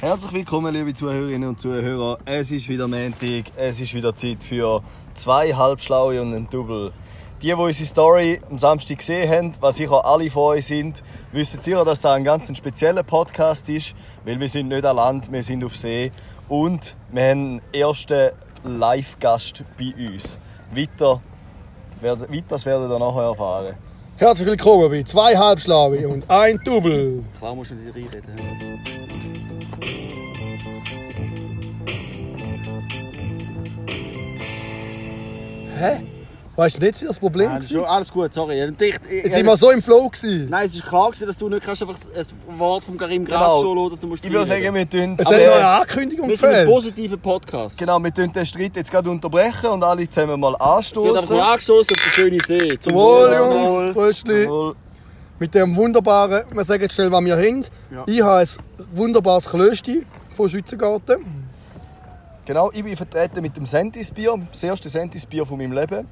Herzlich willkommen, liebe Zuhörerinnen und Zuhörer. Es ist wieder Montag, es ist wieder Zeit für zwei Halbschlaue und ein Double. Die, die unsere Story am Samstag gesehen haben, was sicher alle von euch sind, wissen sicher, dass das ein ganz spezieller Podcast ist, weil wir sind nicht an Land, wir sind auf See und wir haben einen ersten Live-Gast bei uns. Weiter, werdet- weiteres werdet ihr nachher erfahren. Herzlich willkommen bei zwei Halbschlaue und ein Double. Klar musst du nicht reinreden. Hä? Weißt du nicht, wie das Problem Nein, das ist war? schon alles gut, sorry. Und ich, ich, Es war so im Flow. Gewesen. Nein, es war klar, gewesen, dass du nicht kannst einfach ein Wort von Karim Graf Genau. solo, dass du musst Ich würde sagen, reinreden. wir tun Es hat noch eine Ankündigung wir sind ein positiver Podcast. genau, wir tun den Streit jetzt gerade unterbrechen und alle zusammen mal Sie hat einfach anstoßen. mal angestoßen auf den schönen See. Zum Wohl. Jungs. Fröschli. Wohl. Mit dem wunderbaren, wir sagen jetzt schnell, was wir haben. Ja. Ich habe ein wunderbares Klösti von Schützengarten. Genau, ich bin vertreten mit dem Sentis-Bier, das erste Sentis-Bier von meinem Leben.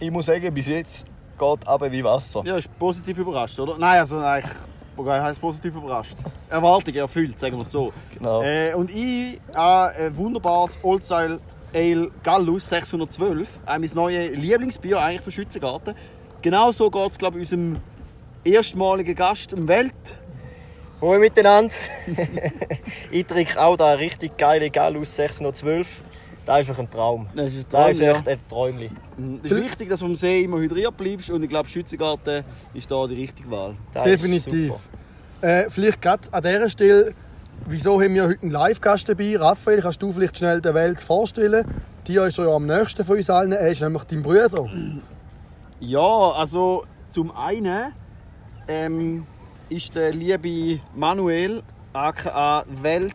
Ich muss sagen, bis jetzt geht aber wie Wasser. Ja, ist positiv überrascht, oder? Nein, also eigentlich. Wobei heißt positiv überrascht. Erwartung erfüllt, sagen wir es so. Genau. Äh, und ich habe ein wunderbares Old Style Ale Gallus 612. Äh, mein neues Lieblingsbier eigentlich von Schützengarten. Genau so geht es, glaube ich, unserem erstmaligen Gast im Welt. Hallo miteinander. ich trinke auch da richtig geile Gallus 612. Das ist einfach ein Traum. Das ist ein Das Traum, ist ja. echt ein Träumchen. Es ist wichtig, dass du vom See immer hydriert bleibst und ich glaube, Schützengarten ist da die richtige Wahl. Das Definitiv. Äh, vielleicht gerade an dieser Stelle, wieso haben wir heute einen Live-Gast dabei? Raphael, kannst du vielleicht schnell der Welt vorstellen? Dir ist ja am nächsten von uns allen, er ist nämlich dein Bruder. Ja, also zum einen ähm, ist der liebe Manuel aka Welt.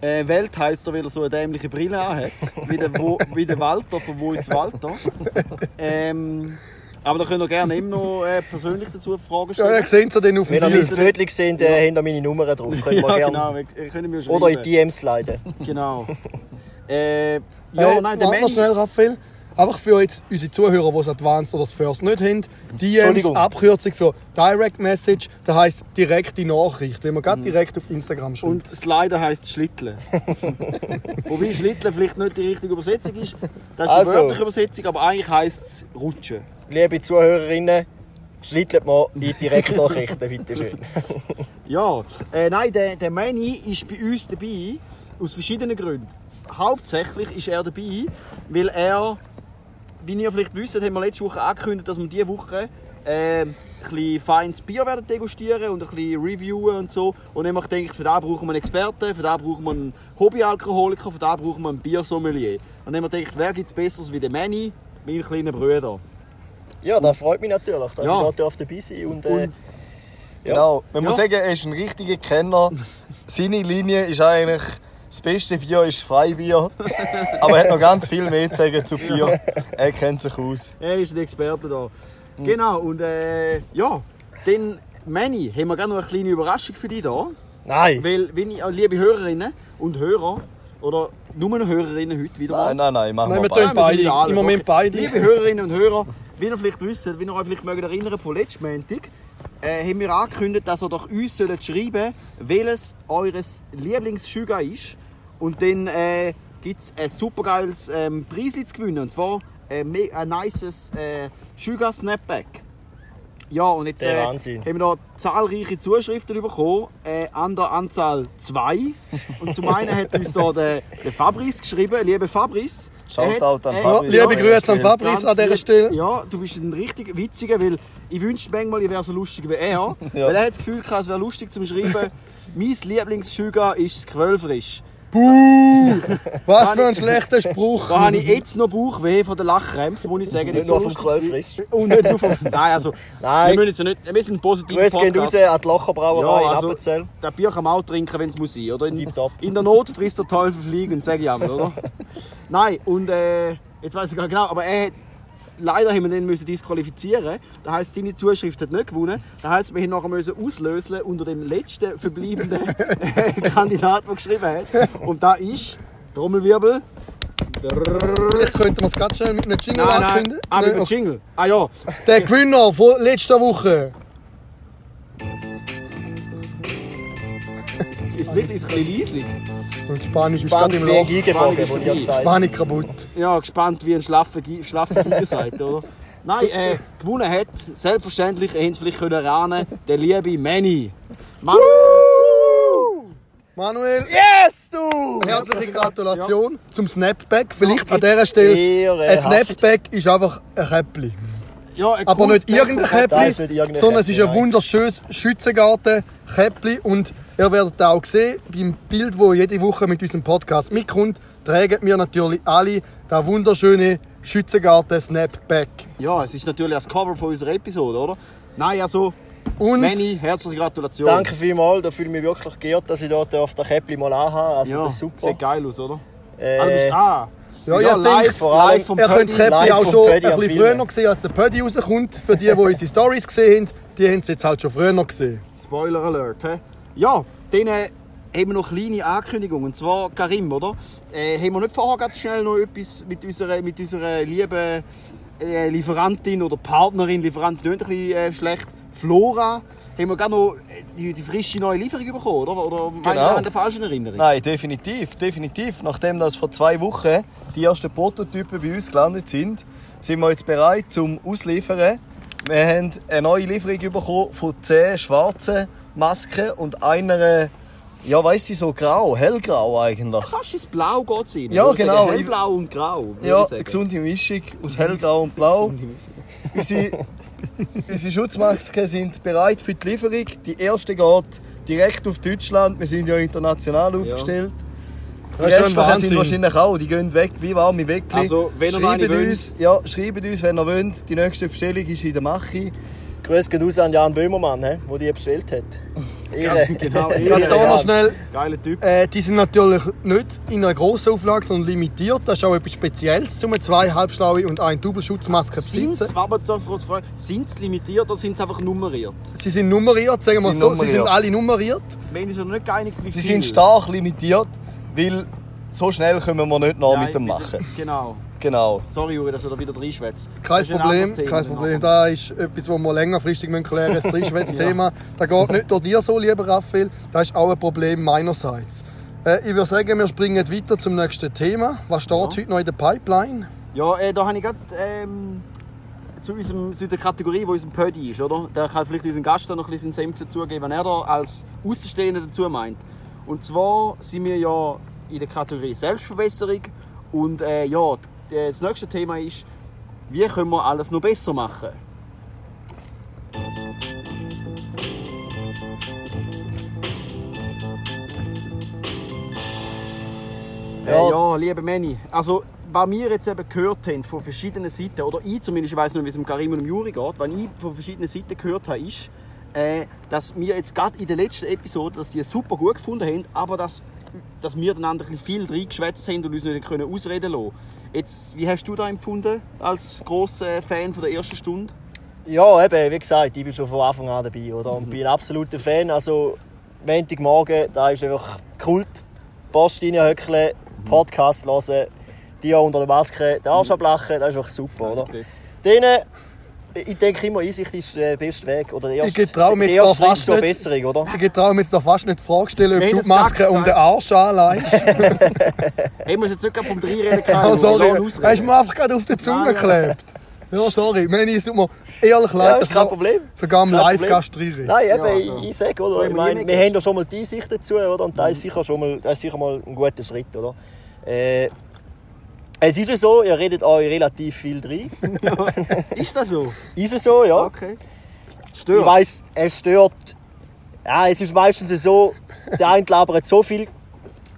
Äh, Welt heisst er, weil er so eine dämliche Brille hat. wie, der, wo, wie der Walter von Wo ist Walter. Ähm, aber da könnt ihr gerne ihm noch äh, persönlich dazu Fragen Ja, stellen. ihr seht dann auf Wenn ihr mein. Viertel seht, äh, habt ihr meine Nummer drauf. Könnt ja, genau. Können mir. Oder in DMs leiten. Genau. Äh, ja, Hey, nein, der Manny... schnell, Raphael. Einfach für jetzt unsere Zuhörer, die das Advanced oder das First nicht haben. DMs. Abkürzung für Direct Message, das heisst direkte Nachricht, wenn man gerade direkt auf Instagram schreibt. Und Slider heisst Schlittle. Wobei Schlittle vielleicht nicht die richtige Übersetzung ist. Das ist die Also. wörtliche Übersetzung, aber eigentlich heisst es Rutschen. Liebe Zuhörerinnen, schlittelt mal in Direktnachrichten, bitteschön. Ja, äh, nein, der, der Manny ist bei uns dabei, aus verschiedenen Gründen. Hauptsächlich ist er dabei, weil er, wie ihr vielleicht wisst, haben wir letzte Woche angekündigt, dass wir diese Woche äh, ein bisschen feines Bier werden degustieren und ein bisschen reviewen und so. Und ich denke, für das brauchen wir einen Experten, für das brauchen wir einen Hobbyalkoholiker, für das brauchen wir einen Biersommelier. Und dann haben wir gedacht, wer gibt es Besseres wie der Manny, mein kleiner Bruder. Ja, das freut mich natürlich, dass Ja. ich da dabei sein darf. Und, äh, Und Ja. Genau, man muss Ja. sagen, er ist ein richtiger Kenner. Seine Linie ist eigentlich, das beste Bier ist Freibier. Aber er hat noch ganz viel mehr zu sagen zu Bier. Er kennt sich aus. Er ist der Experte da. Genau, und äh, ja, dann, Manny, haben wir gerne noch eine kleine Überraschung für dich da. nein, Weil, wenn ich, äh, liebe Hörerinnen und Hörer, oder nur noch Hörerinnen heute wieder mal. Nein, nein, nein, machen Nein, wir wir tun beide. Im Moment beide. Liebe Hörerinnen und Hörer, wie ihr vielleicht wisst, wie ihr euch vielleicht mögt erinnern von letzten Montag, äh, haben wir angekündigt, dass ihr doch uns sollt schreiben welches eures Lieblingssugar ist. Und dann äh, gibt es ein supergeiles ähm, Preis zu gewinnen. Und zwar äh, ein nices äh, Sugar Snapback. Ja, und jetzt äh, haben wir da zahlreiche Zuschriften bekommen, äh, an der Anzahl zwei. Und zum einen hat uns da der, der Fabrice geschrieben, liebe Fabrice. Shoutout an hat- Ja, Fabrice. liebe Grüße an Ja, Fabrice an dieser Stelle. Ja, du bist ein richtig witziger, weil ich wünschte manchmal, ich wäre so lustig wie er. Weil er hat das Gefühl gehabt, es wäre lustig zum Schreiben, mein Lieblingssugar ist das Quellfrisch. Buh! Was für ein schlechter Spruch. Da habe ich jetzt noch Bauchweh von den Lachkrämpfen, muss ich sagen. Nicht ist nur so vom Quellfrisch. Und nicht nur vom... Nein, also... Nein. Wir müssen jetzt ja nicht... Wir sind ein positiver Grüße gehen raus an die Locherbrauerei Ja, in also, Appenzell. das Bier kann man auch trinken, wenn es muss sein, oder? In, in der Not frisst der Teufel fliegen, sage ich einmal, oder? Nein, und äh, jetzt weiß ich gar nicht genau, aber er hat, leider haben wir den müssen disqualifizieren. Das heisst, seine Zuschrift hat nicht gewonnen. Das heisst, wir haben nachher müssen auslösen unter dem letzten verbleibenden Kandidat, der geschrieben hat. Und da ist Trommelwirbel. Vielleicht könnten wir es ganz schnell mit einem Jingle Nein, nein, ah, mit Nein, dem Jingle. Ah ja, Der Gewinner von letzter Woche. Vielleicht ist es ein bisschen leislich. Und Spanisch ist gerade im Loch. Spanisch ist ja gesagt Spanisch kaputt. Ja, gespannt wie ein schlaffer, Gi- schlaffer Tiger sagt, oder? Nein, äh, gewonnen hat, selbstverständlich, ihr vielleicht können erahnen, der liebe Manny. Mann, Manuel, Yes, du! herzliche Gratulation zum Snapback. Vielleicht an dieser Stelle. Ein. Snapback ist einfach ein Käppli. ja, ein Aber nicht irgendein Käppli, sondern es ist ein wunderschönes Schützengarten-Käppli. Und ihr werdet auch sehen, beim Bild, das jede Woche mit unserem Podcast mitkommt, tragen wir natürlich alle das wunderschöne Schützengarten-Snapback. Ja, es ist natürlich das Cover von unserer Episode, oder? Nein, also, Und Manny, herzliche Gratulation. Danke vielmals, da fühle ich mich wirklich geehrt, dass ich dort auf der Käppli mal anhabe. Also Ja, das ist super. sieht geil aus, oder? Äh, bist, ah, Ja, ja, ich live, denke, vor allem- live vom ihr könnt das. Käppli auch vom schon Pödi ein bisschen Filmen. früher sehen, als der Pödi rauskommt. Für die, die unsere Stories gesehen haben, die haben es jetzt halt schon früher gesehen. Spoiler Alert. He? Ja, dann äh, haben wir noch eine kleine Ankündigung. Und zwar Karim, oder? Äh, haben wir nicht vorher ganz schnell noch etwas mit unserer, mit unserer lieben äh, Lieferantin oder Partnerin, Lieferantin nicht ein bisschen äh, schlecht, Flora, haben wir gerade noch äh, die, die frische neue Lieferung bekommen, oder? Oder meine Genau. ich an der falschen Erinnerung? Nein, definitiv, definitiv. Nachdem das vor zwei Wochen die ersten Prototypen bei uns gelandet sind, sind wir jetzt bereit zum Ausliefern. Wir haben eine neue Lieferung bekommen von 10 schwarzen Masken und einer, ja weiss ich, so grau, hellgrau eigentlich. Fast ins Blau geht es rein. Ja, genau. sagen, Hellblau und Grau. Ja, eine gesunde Mischung aus hellgrau und blau. unsere, unsere Schutzmasken sind bereit für die Lieferung. Die erste geht direkt auf Deutschland. Wir sind ja international aufgestellt. Die Das restlichen sind wahrscheinlich auch. Die gehen weg wie warme Weckli. Also, wenn schreibt uns, ja, schreibt uns, wenn ihr wollt. Die nächste Bestellung ist in der Mache. Grüß gehen raus an Jan Böhmermann, der die bestellt hat. Ehre. Genau, Gerade hier noch schnell Geiler Typ. Äh, die sind natürlich nicht in einer grossen Auflage, sondern limitiert. Das ist auch etwas Spezielles, um zwei halbschlaue und eine Doppelschutzmaske zu Sind besitzen. sind sie limitiert oder sind sie einfach nummeriert? Sie sind nummeriert, sagen wir so. sind Sie sind nummeriert. alle nummeriert. Wir haben uns noch nicht geeinigt, wie Sie viel. sind stark limitiert, weil so schnell können wir nicht noch Nein, mit dem machen. Genau. Genau. Sorry, Juri, dass du da wieder reinschwätzt. Kein Problem, kein Problem. nachher. Das ist etwas, das wir längerfristig müssen klären müssen. Das Dreischwätz-Thema. Das geht nicht durch dir so, lieber Raphael. Das ist auch ein Problem meinerseits. Äh, ich würde sagen, wir springen weiter zum nächsten Thema. Was steht heute noch in der Pipeline? Ja, äh, da habe ich gerade ähm, zu, unserem, zu unserer Kategorie, wo unser Pödi ist, oder? Da kann vielleicht unseren Gast da noch ein bisschen Senf dazugeben, wenn er da als Außenstehender dazu meint. Und zwar sind wir ja in der Kategorie Selbstverbesserung und äh, ja, äh, das nächste Thema ist, wie können wir alles noch besser machen? Ja, Ja. äh, ja liebe Manny, also was wir jetzt eben gehört haben von verschiedenen Seiten, oder ich zumindest, ich weiß nicht, wie es dem Karim und Juri geht, was ich von verschiedenen Seiten gehört habe, ist, äh, dass wir jetzt gerade in der letzten Episode, dass die es super gut gefunden haben, aber dass, dass wir dann ein bisschen viel reingeschwätzt haben und uns nicht können ausreden lassen. Jetzt, wie hast du das empfunden als grosser Fan von der ersten Stunde? Ja, eben, wie gesagt, ich bin schon von Anfang an dabei oder? und bin ein absoluter Fan. Also, Montagmorgen, da ist einfach Kult. Post reinhöckeln, Podcast hören, die unter der Maske den Arsch ablachen, das ist einfach super, oder? Denen, ich denke immer, Einsicht ist der beste Weg. Oder der erste, Ich getraue mich jetzt Schritt fast nicht. Besserung, oder? Ich traue mir jetzt da fast nicht die Frage stellen, ob du die das Maske um den Arsch. Haben wir es jetzt nicht gerade vom Dreireden gehabt? Oh, sorry, hast du mir einfach gerade auf die Zunge geklebt. Ja, sorry. Manny, es tut mir ehrlich Ja, leid, ist kein Problem. sogar am. Live-Gast. Nein, eben, Ja, also. ich, ich sage, So oder? haben Ich wir meine, wir haben ja schon mal die Einsicht dazu, oder? Und das ist sicher schon mal, das ist sicher mal ein guter Schritt, oder? Äh, es ist ja so, ihr redet euch relativ viel drin. Ist das so? Ist es so, ja? Okay. Ich Stört. weiss, es stört. Ja, es ist meistens so, der eine labert so viel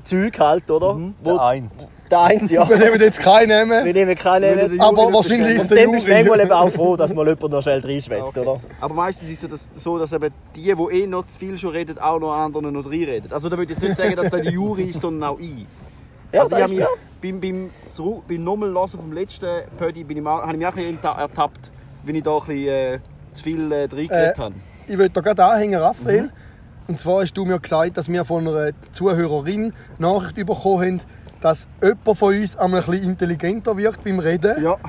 Zeug halt, oder? Wo, Der eine. der eine, ja. Wir nehmen jetzt keinen Wir Namen, nehmen keinen. aber Juri wahrscheinlich ist Und der dann bist du manchmal eben Juri. auch froh, dass man jemand noch schnell reinschwätzt, Okay. oder? Aber meistens ist es so, dass, eben die, die eh noch zu viel schon reden, auch noch anderen noch reinreden. Also da würde ich jetzt nicht sagen, dass das die Jury ist, sondern auch ich. Ja, also das ich ist, ja. Beim, beim, zurück- beim Nochmal hören vom letzten Pödi bin ich, mal- habe ich mich auch ein bisschen ertappt, wenn ich da ein bisschen äh, zu viel äh, reingeredet Äh, habe. Ich will da gerade anhängen, Raphael. Mhm. Und zwar hast du mir gesagt, dass wir von einer Zuhörerin Nachricht bekommen haben, dass jemand von uns einmal ein bisschen intelligenter wirkt beim Reden. Ja.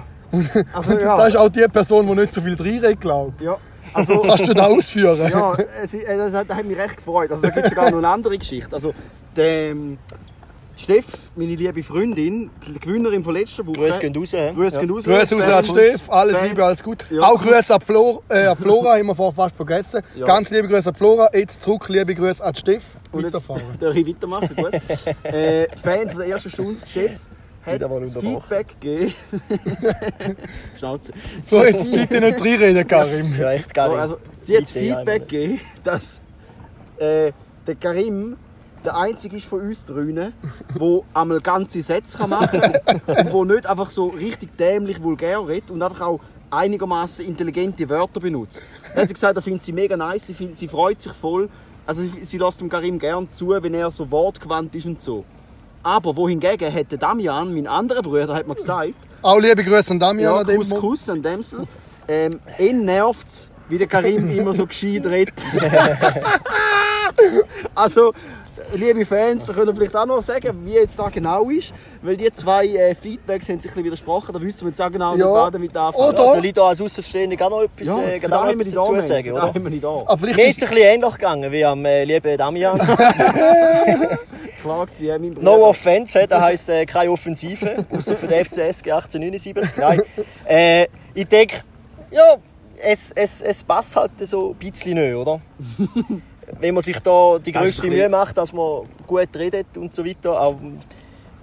Also, Und ja. das ist auch die Person, die nicht so viel reinredet, glaube ja. Also, Kannst du das ausführen? ja, äh, das hat, das hat mich recht gefreut. Also, da gibt es sogar noch eine andere Geschichte. Also, der Steff, meine liebe Freundin, die Gewinnerin von letzter Woche. Grüß gehen raus. hä? Grüß gehen raus. Grüße raus an Steff, alles Fan- Liebe, alles gut. Ja. Auch Grüße an Flora, äh, an Flora haben wir vorher fast vergessen. Ja. Ganz liebe Grüße an Flora, jetzt zurück, liebe Grüße an Steff. Und jetzt Weiterfahren. darf ich weitermachen, gut. äh, Fan von der ersten Stunde, Chef, hat das. Feedback gegeben. Schnauze. So, jetzt bitte nicht reinreden, Karim. Ja, echt So, geil. also, sie hat das Feedback gegeben, dass äh, der Karim der einzige ist von uns drinnen, der einmal ganze Sätze machen kann und wo nicht einfach so richtig dämlich vulgär redet und einfach auch einigermaßen intelligente Wörter benutzt. Dann hat sie gesagt, er findet sie mega nice, sie, findet, sie freut sich voll. Also sie, sie lässt dem Karim gern zu, wenn er so wortgewandt ist und so. Aber wohingegen hätte Damian, mein anderer Bruder, hat mir gesagt, Auch liebe Grüße an Damian ja, an Kuss, Kuss an Dämsel. Ähm, ihn nervt wie der Karim immer so gescheit redet. also, liebe Fans, da können wir vielleicht auch noch sagen, wie jetzt da genau ist. Weil die zwei äh, Feedbacks haben sich ein bisschen widersprochen. Da wissen wir jetzt auch genau, Ja. damit anfangen. Oder- Soll ich da als Außenstehender auch noch etwas, ja, äh, genau da etwas da, dazu Mann. sagen, da oder? haben wir die da. Aber vielleicht Mir ist es ein bisschen ähnlich gegangen wie am äh, lieben Damian. Klar ja, mein Bruder. No offense, das heisst äh, keine Offensive, außer für den FCSG 1879. Nein. Äh, ich denke, ja, es, es, es passt halt so ein bisschen nicht, oder? Wenn man sich da die größte Mühe macht, dass man gut redet und so weiter. Aber,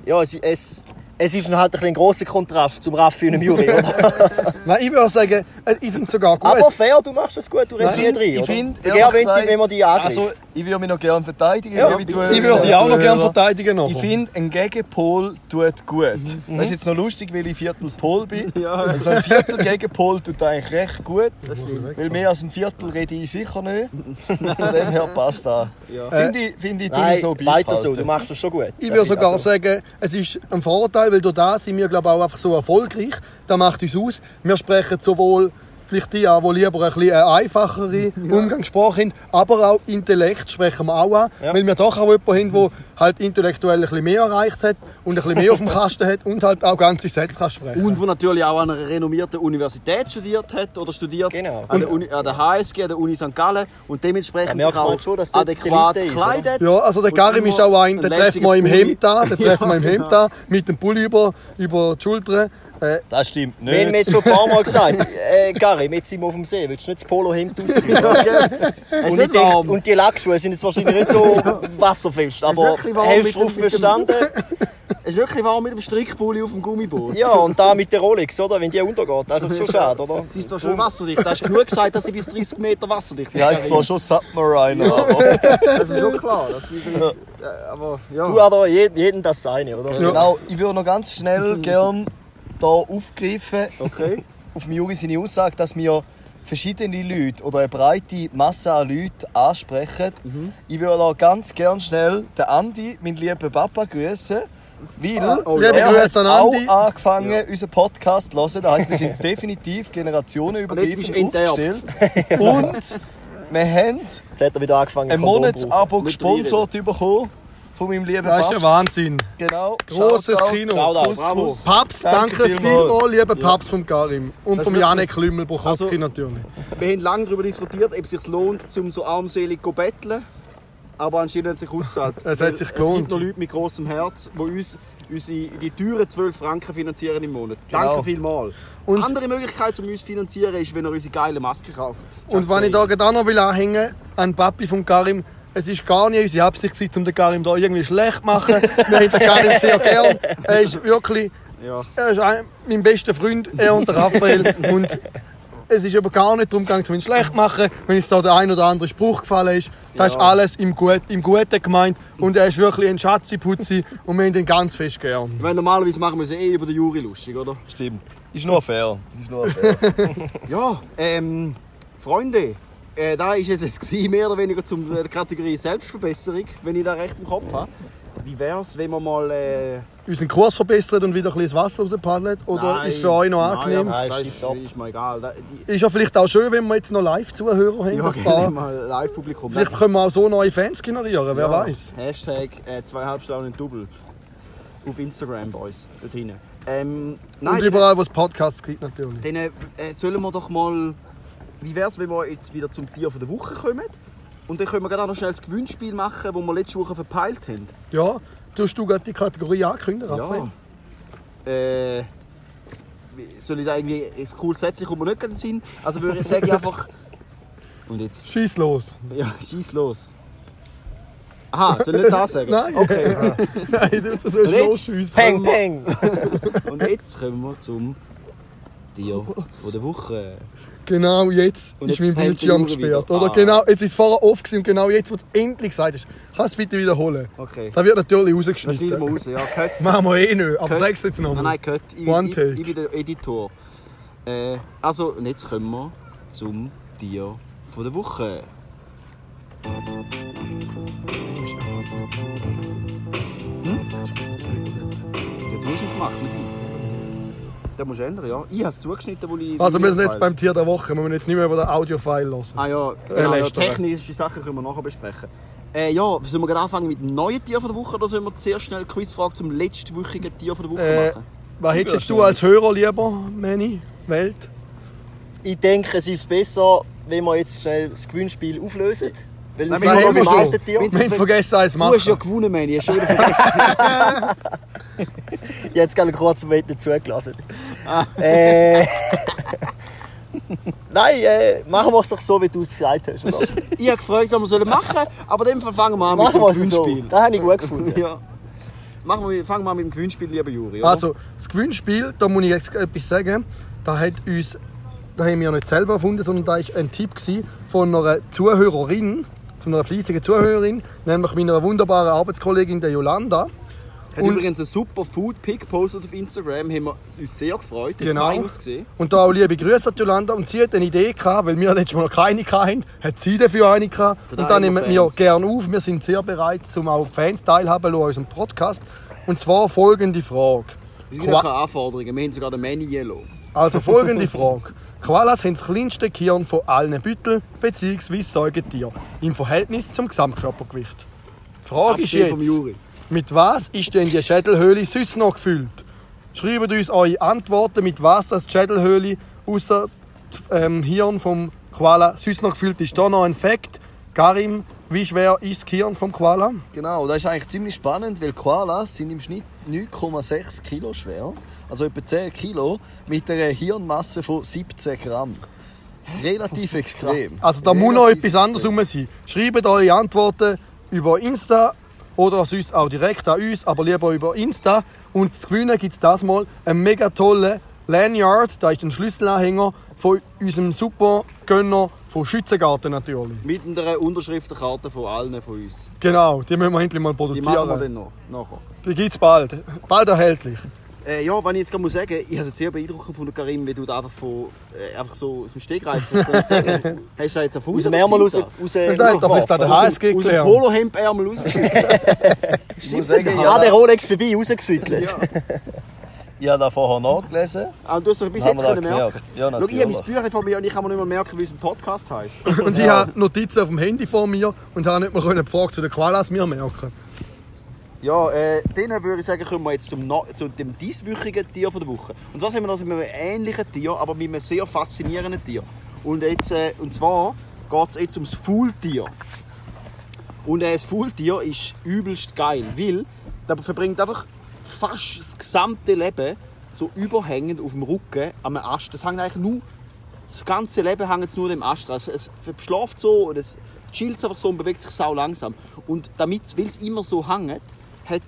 ja, es, es, es ist halt ein, bisschen ein grosser Kontrast zum Raffi und dem Juri, oder? Nein, ich würde sagen, äh, ich finde es sogar gut. Aber fair, du machst es gut, du redest nie drin, ich oder? find, so gerne, wenn, gesagt- die- wenn man die angreift. Also, ich würde mich noch gerne verteidigen, Ja, ich würde dich auch noch gerne verteidigen. Ich Aber. finde, ein Gegenpol tut gut. Das ist jetzt noch lustig, weil ich Viertel Pol bin. Ja. Also ein Viertel Gegenpol tut eigentlich recht gut. stimmt. Weil mehr als ein Viertel rede ich sicher nicht. Von dem her passt das. Ja. Finde ich, finde ich, Nein, ich so weiter so, du beibehalten. machst das schon gut. Ich würde sogar Also, sagen, es ist ein Vorteil, weil durch das sind wir glaube ich, auch einfach so erfolgreich. Das macht uns aus. Wir sprechen sowohl vielleicht die an, die lieber ein bisschen eine einfachere Umgangssprache haben, aber auch Intellekt sprechen wir auch an, Ja. weil wir doch auch jemanden haben, der halt intellektuell ein bisschen mehr erreicht hat und ein bisschen mehr auf dem Kasten hat und halt auch ganze Sätze kann sprechen Und wo natürlich auch an einer renommierten Universität studiert hat oder studiert. Genau. An der, Uni, an der HSG, an der Uni St. Gallen. Und dementsprechend sich man auch schon, dass adäquat ist, gekleidet. Ja, also der Karim ist auch ein, den treffen wir im Hemd da, den treffen wir im Hemd da, mit dem Pulli über, über die Schultern. Äh, Das stimmt Wir haben nicht. jetzt schon ein paar Mal gesagt, äh, Karim, jetzt sind wir auf dem See, willst du nicht das Polohemd ausziehen? Und, nicht und die Lackschuhe sind jetzt wahrscheinlich nicht so wasserfest, aber wirklich warm hast mit du drauf dem- mit dem- bestanden? Es ist wirklich warm mit dem Strickpulli auf dem Gummiboot. Ja, und da mit der Rolex, oder? Wenn die untergeht, das ist schon schade, oder? Sie ist doch schon wasserdicht. Du hast genug gesagt, dass sie bis 30 Meter wasserdicht Sie heisst zwar schon Submariner, aber Das ist schon klar. Das ist übrigens, äh, aber ja. Du aber jeden, jeden das seine, oder? genau, ich würde noch ganz schnell gerne hier aufgreifen, Okay. auf dem Juri seine Aussage, dass wir verschiedene Leute oder eine breite Masse an Leuten ansprechen. Ich würde auch ganz gerne schnell den Andi, meinen lieben Papa, grüßen. Weil oh, ja. er hat an auch Andi. angefangen, unseren Podcast zu hören. Das heisst, wir sind definitiv generationenübergreifend aufgestellt. Und wir haben Jetzt hat er wieder angefangen, ein Monatsabo gesponsert bekommen von meinem lieben das ist Paps. Wahnsinn. Genau. Großes Shoutout. Kino. Shoutout. Kuss, Bravo. Kuss. Paps, Danke danke, vielmals. vielmals, lieber Paps vom Karim. Und Das vom ist Janek Klümmel, Buchowski Also- natürlich. Wir haben lange darüber diskutiert, ob es sich lohnt, um so armselig zu betteln. Aber anscheinend hat es sich ausgezahlt. Es hat Weil sich Es gelohnt. gibt noch Leute mit grossem Herz, die uns unsere, die teuren 12 Franken finanzieren im Monat. Genau. Danke vielmals. Und- Andere Möglichkeit, um uns zu finanzieren, ist, wenn ihr unsere geile Maske kauft. Und wenn ich da gerade auch noch will anhängen an den Papi vom Karim, es ist gar nicht unsere Absicht, gewesen, um den Karim da irgendwie schlecht zu machen. Wir haben den Karim sehr gern. Er ist wirklich Ja. er ist ein, mein bester Freund, er und der Raphael. Und es ist aber gar nicht darum gegangen, um ihn schlecht zu machen. Wenn uns da der ein oder andere Spruch gefallen ist, das Ja. ist alles im, Gut, im Guten gemeint. Und er ist wirklich ein Schatzi-Putzi und wir haben ihn ganz fest gern. Weil normalerweise machen wir es eh über den Juri lustig, oder? Stimmt. Ist nur fair. Ist nur fair. Ja, ähm, Freunde, äh, da ist es jetzt gewesen, mehr oder weniger zum äh, der Kategorie Selbstverbesserung, wenn ich da recht im Kopf habe. Wie wäre es, wenn wir mal... Äh, Unseren Kurs verbessert und wieder ein bisschen das Wasser rauspaddelt? Oder nein, ist für euch noch nein, angenehm? Nein, das ist ist, ist mir egal. Da, die, Ist ja vielleicht auch schön, wenn wir jetzt noch Live-Zuhörer haben. ja, ein paar. mal Live-Publikum. Vielleicht können wir auch so neue Fans generieren, wer weiß. Hashtag äh, zweieinhalb Stunden Double. Auf Instagram, Boys. Dort hinten. Ähm, nein, Und überall, wo es Podcasts gibt, natürlich. dann, dann äh, sollen wir doch mal wie wäre es, wenn wir jetzt wieder zum Tier von der Woche kommen? Und dann können wir gerade auch noch schnell das Gewinnspiel machen, das wir letzte Woche verpeilt haben. Ja, tust du gerade die Kategorie ankündigen, Raphael? Ja. Äh, soll ich da irgendwie ein cooles Sätzchen kommt mir nicht gerade in Sinn? Also würde ich sagen einfach... Und jetzt... Schieß los. Ja, schieß los. Aha, soll ich nicht das sagen? Nein. Okay. Nein, du sollst losschiessen. Peng, peng! Und jetzt kommen wir zum Tier von der Woche. Genau jetzt Und ist jetzt mein Bildschirm gesperrt. Oder Ah. genau, jetzt ist es vorher off und genau jetzt, wo du es endlich gesagt hast. Kannst du es bitte wiederholen? Okay. Das wird natürlich Das rausgeschnitten. wir raus. Ja, Cut. Machen wir eh nicht, aber Cut. sag's jetzt Nein, nochmal. nein, Cut. Ich, One ich, take. ich bin der Editor. Äh, also, und jetzt kommen wir zum Tier von der Woche. Hm? Ja, du hast ihn gemacht, nicht ich. Den musst du ändern, ja. Ich habe es zugeschnitten, wo ich... Also wir sind jetzt beim Tier der Woche. Wir müssen jetzt nicht mehr über den Audio-File hören. Ah ja, genau, ja, technische Sachen können wir nachher besprechen. Äh, ja, sollen wir gerade anfangen mit dem neuen Tier von der Woche oder sollen wir zuerst schnell eine Quizfrage zum letztwöchigen Tier von der Woche Äh, machen? Was hättest du als Hörer lieber, Manny? Welt? Ich denke, es ist besser, wenn wir jetzt schnell das Gewinnspiel auflösen. Weil Nein, wir haben Tier. Wenn- Wir haben vergessen, eins zu Du hast ja machen. gewonnen, Manni, hast du schon wieder vergessen. Ich habe gerade kurz Moment dazugelassen. Äh, Nein, äh, machen wir es doch so, wie du es gesagt hast. Oder? ich habe gefragt, was wir sollen machen aber dann fangen wir an mit Machen wir dem es so. Gewinnspiel. Das habe ich gut gefunden. Ja. Machen wir, fangen wir an mit dem Gewinnspiel, lieber Juri. Oder? Also, das Gewinnspiel, da muss ich jetzt etwas sagen. Da hat uns, da haben wir nicht selber erfunden, sondern da war ein Tipp von einer Zuhörerin, von einer fleissigen Zuhörerin, nämlich meiner wunderbaren Arbeitskollegin der Jolanda. hat und- übrigens einen super Food-Pick gepostet auf Instagram, haben wir uns sehr gefreut. Genau. Und da auch liebe Grüße an Jolanda. Und sie hat eine Idee gehabt, weil wir letztes Mal noch keine hatten, hat sie dafür eine gehabt. Und da nehmen wir gerne auf. Wir sind sehr bereit, um auch Fans teilhaben zu an unserem Podcast. Und zwar folgende Frage. Das sind keine Anforderungen, wir haben sogar den Manny Yellow. Also folgende Frage. Koalas haben das kleinste Gehirn von allen Bütteln bzw. Säugetieren im Verhältnis zum Gesamtkörpergewicht. Die Frage ist Abgesehen vom jetzt, Juri. mit was ist denn die Schädelhöhle sonst noch gefüllt? Schreibt uns eure Antworten, mit was das die Schädelhöhle außer ähm, Hirn vom Koala sonst noch gefüllt ist. Da noch ein Fakt. Karim, wie schwer ist das Gehirn vom Koala? Genau, das ist eigentlich ziemlich spannend, weil Koalas sind im Schnitt 9,6 Kilo schwer, also etwa 10 Kilo, mit einer Hirnmasse von 17 Gramm. Relativ extrem. Also da muss noch etwas anderes rum sein. Schreibt eure Antworten über Insta oder sonst auch direkt an uns, aber lieber über Insta. Und zu gewinnen gibt es das mal einen mega tollen Lanyard, da ist ein Schlüsselanhänger von unserem super Gönner von Schützengarten natürlich. Mit einer Unterschriftenkarte von allen von uns. Genau, die müssen wir endlich mal Die machen wir produzieren. dann noch. Nachher. Die gibt es bald. Bald erhältlich. Äh, ja, wenn ich jetzt gerade muss sagen, ich habe es sehr beeindruckend von Karim, wie du da einfach, von, äh, einfach so aus dem Stegreif sagen. Hast du da jetzt auf dem Ärmel raus, raus, dann hat er vielleicht den Aus HSG dem, aus dem gelernt. Polohemdärmel rausgeschickt. Ich muss sagen, Ah, habe der Rolex vorbei, rausgeschüttelt. Ich habe das vorher nachgelesen. Ah, und du hast doch bis Haben jetzt wir können das merken. gemerkt? Ja, Schau, ich habe mein natürlich. Büchlein vor mir und ich kann mir nicht mehr merken, wie unser Podcast heisst. Und ich habe Notizen auf dem Handy vor mir und habe nicht mehr können die Frage zu den Koalas mir merken. Ja, äh, dann würde ich sagen, kommen wir jetzt zum, zu dem dieswöchigen Tier von der Woche. Und zwar sind wir also mit einem ähnlichen Tier, aber mit einem sehr faszinierenden Tier. Und, jetzt, äh, und zwar geht es jetzt ums Faultier. Und äh, das Faultier ist übelst geil, weil der verbringt einfach fast das gesamte Leben so überhängend auf dem Rücken am Ast. Das hängt eigentlich nur, das ganze Leben hängt nur dem Ast. Also es verschlaft so und es chillt einfach so und bewegt sich sau langsam. Und damit, weil es immer so hängt, hat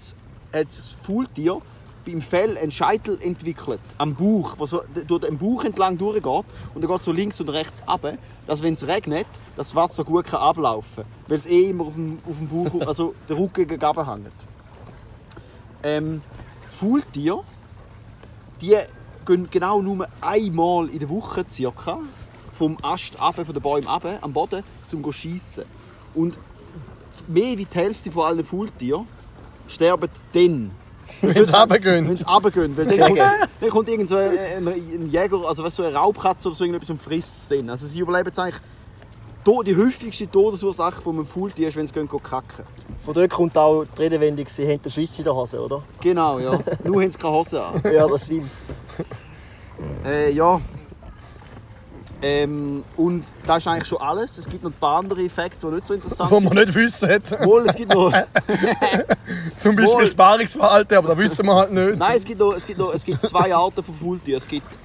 das Faultier beim Fell einen Scheitel entwickelt, am Bauch, der so durch den Bauch entlang durchgeht und dann geht so links und rechts ab, dass wenn es regnet, das Wasser gut kann ablaufen weil es eh immer auf dem, auf dem Bauch, also der Rücken gegen oben hängt. Ähm, Faultier, die gehen genau nur einmal in der Woche circa vom Ast ab, von den Bäumen ab, am Boden, zum zu schiessen. Und mehr wie die Hälfte von allen Faultieren sterben dann. Wenn sie runtergehen. Wenn sie runtergehen. Weil dann, kommt, dann kommt irgend so ein, ein, Jäger, also weißt, so eine Raubkatze oder so irgendetwas und frisst es dann. Also sie überleben jetzt eigentlich die häufigste Todesursache von einem Faultier ist, wenn sie gehen gehen kacken. Von dort kommt auch die Redewendung, sie haben den Schiss in der Hose, oder? Genau, ja. Nur haben sie keine Hose an. Ja, das stimmt. Äh, ja. Ähm, und das ist eigentlich schon alles. Es gibt noch ein paar andere Facts, die nicht so interessant Wo sind. man nicht wissen. Wohl, es gibt noch... Zum Beispiel Wohl. das Paarungsverhalten, aber das wissen wir halt nicht. Nein, es gibt, noch, es gibt, noch, es gibt zwei Arten von Faultieren. Es gibt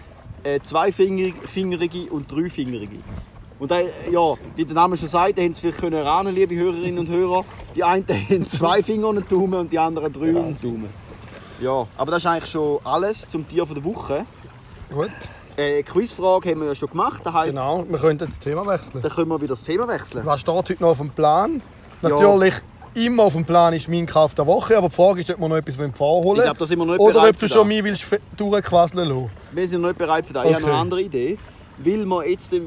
äh, zweifingerige und dreifingerige. Und da, ja, wie der Name schon sagt, haben Sie vielleicht können erahnen, liebe Hörerinnen und Hörer. Die einen haben zwei Finger und einen Daumen und die anderen drei und einen Daumen. Ja, aber das ist eigentlich schon alles zum Tier der Woche. Gut, Äh, Quizfrage haben wir ja schon gemacht, das heisst, genau. Wir könnten jetzt das Thema wechseln. dann können wir wieder das Thema wechseln. Was steht heute noch auf dem Plan? Natürlich, immer auf dem Plan ist mein Kauf der Woche, aber die Frage ist, ob wir noch etwas vorholen Ich glaube, da sind wir noch nicht Oder bereit ob du schon mich willst durchquasseln lassen Wir sind noch nicht bereit für das. Ich habe noch Okay. eine andere Idee. Weil wir jetzt je-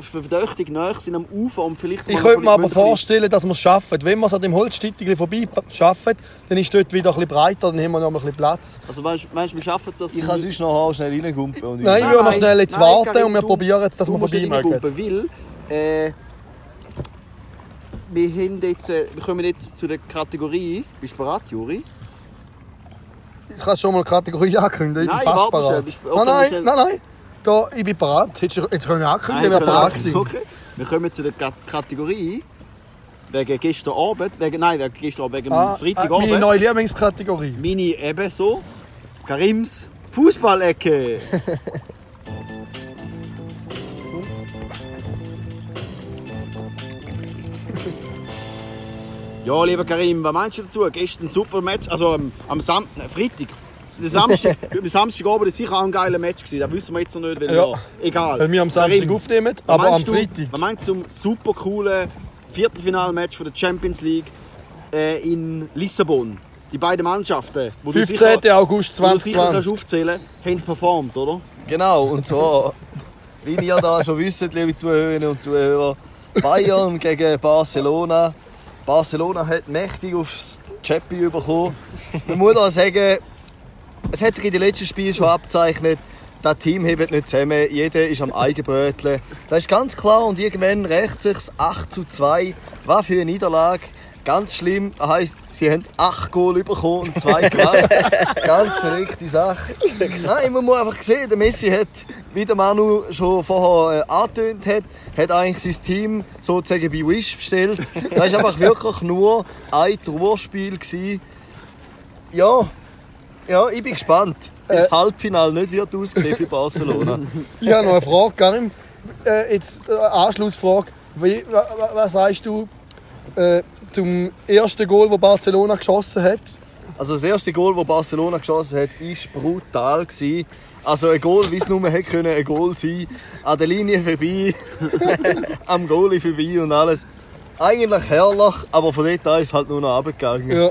verdächtig nahe sind am Ufer und vielleicht... Ich könnte mir aber vorstellen, dass wir es schaffen. Wenn wir es an dem Holzstittigli vorbei schaffen, dann ist dort wieder ein bisschen breiter, dann haben wir noch ein bisschen Platz. Also meinst meinst du, wir schaffen es, dass... Ich kann sonst noch schnell reingumpen. und- Nein, ich würde noch nein, schnell jetzt nein, warten Karin, und wir probieren jetzt, dass wir vorbei mögen. Weil... Äh, wir, haben jetzt, äh, wir kommen jetzt zu der Kategorie... Bist du bereit, Juri? Ich kann schon mal die Kategorie ankündigen. Ich Nein, bin fast warte bereit. schnell, bist- Nein, okay, nein, nein, nein. Da, ich bin bereit. Jetzt, jetzt können wir ankündigen, ich wäre bereit gewesen. Okay. Wir kommen zu der Ka- Kategorie... Wegen gestern Abend... Wegen, nein, wegen gestern Abend, wegen Ah, Freitagabend. meine neue Lieblingskategorie. Meine ebenso. Karims Fußballecke. ja, lieber Karim, was meinst du dazu? Gestern ein super Match, also am, am Sam Freitag. Der Samstag, am Samstagabend war sicher auch ein geiler Match. Gewesen. Das wissen wir jetzt noch nicht, weil Ja. egal. Weil wir am Samstag Karim, aufnehmen, aber am du- Freitag. Was meinst du zum super coolen Viertelfinalmatch von der Champions League äh, in Lissabon? Die beiden Mannschaften, wo du 15. sicher, August wo du sicher kannst 2020. aufzählen haben performt, oder? Genau, und zwar, wie ihr da schon wisst, liebe Zuhörerinnen und Zuhörer, Bayern gegen Barcelona. Barcelona hat mächtig aufs Chappi bekommen. Man muss auch sagen, es hat sich in den letzten Spielen schon abgezeichnet, das Team hebt nicht zusammen, jeder ist am Eigenbröteln. Das ist ganz klar und irgendwann rächt sich 8 zu 2. Was für eine Niederlage. Ganz schlimm, das heisst, sie haben 8 Goal bekommen und 2 gemacht. Ganz verrückte Sache. Nein, man muss einfach sehen, der Messi hat, wie der Manu schon vorher äh, angetönt hat, hat eigentlich sein Team sozusagen bei Wish bestellt. Das war einfach wirklich nur ein Trauerspiel. gewesen. Ja, ja, ich bin gespannt. Das Halbfinale nicht wird aussehen für Barcelona. Ich habe noch eine Frage, Karim. Äh, jetzt äh, Anschlussfrage. Wie, wa, wa, was sagst du äh, zum ersten Goal, das Barcelona geschossen hat? Also das erste Goal, das Barcelona geschossen hat, war brutal. gewesen. Also ein Goal, wie es nur hätte können, ein Goal sein An der Linie vorbei, am Goalie vorbei und alles. Eigentlich herrlich, aber von dort an ist es halt nur noch runtergegangen. Ja.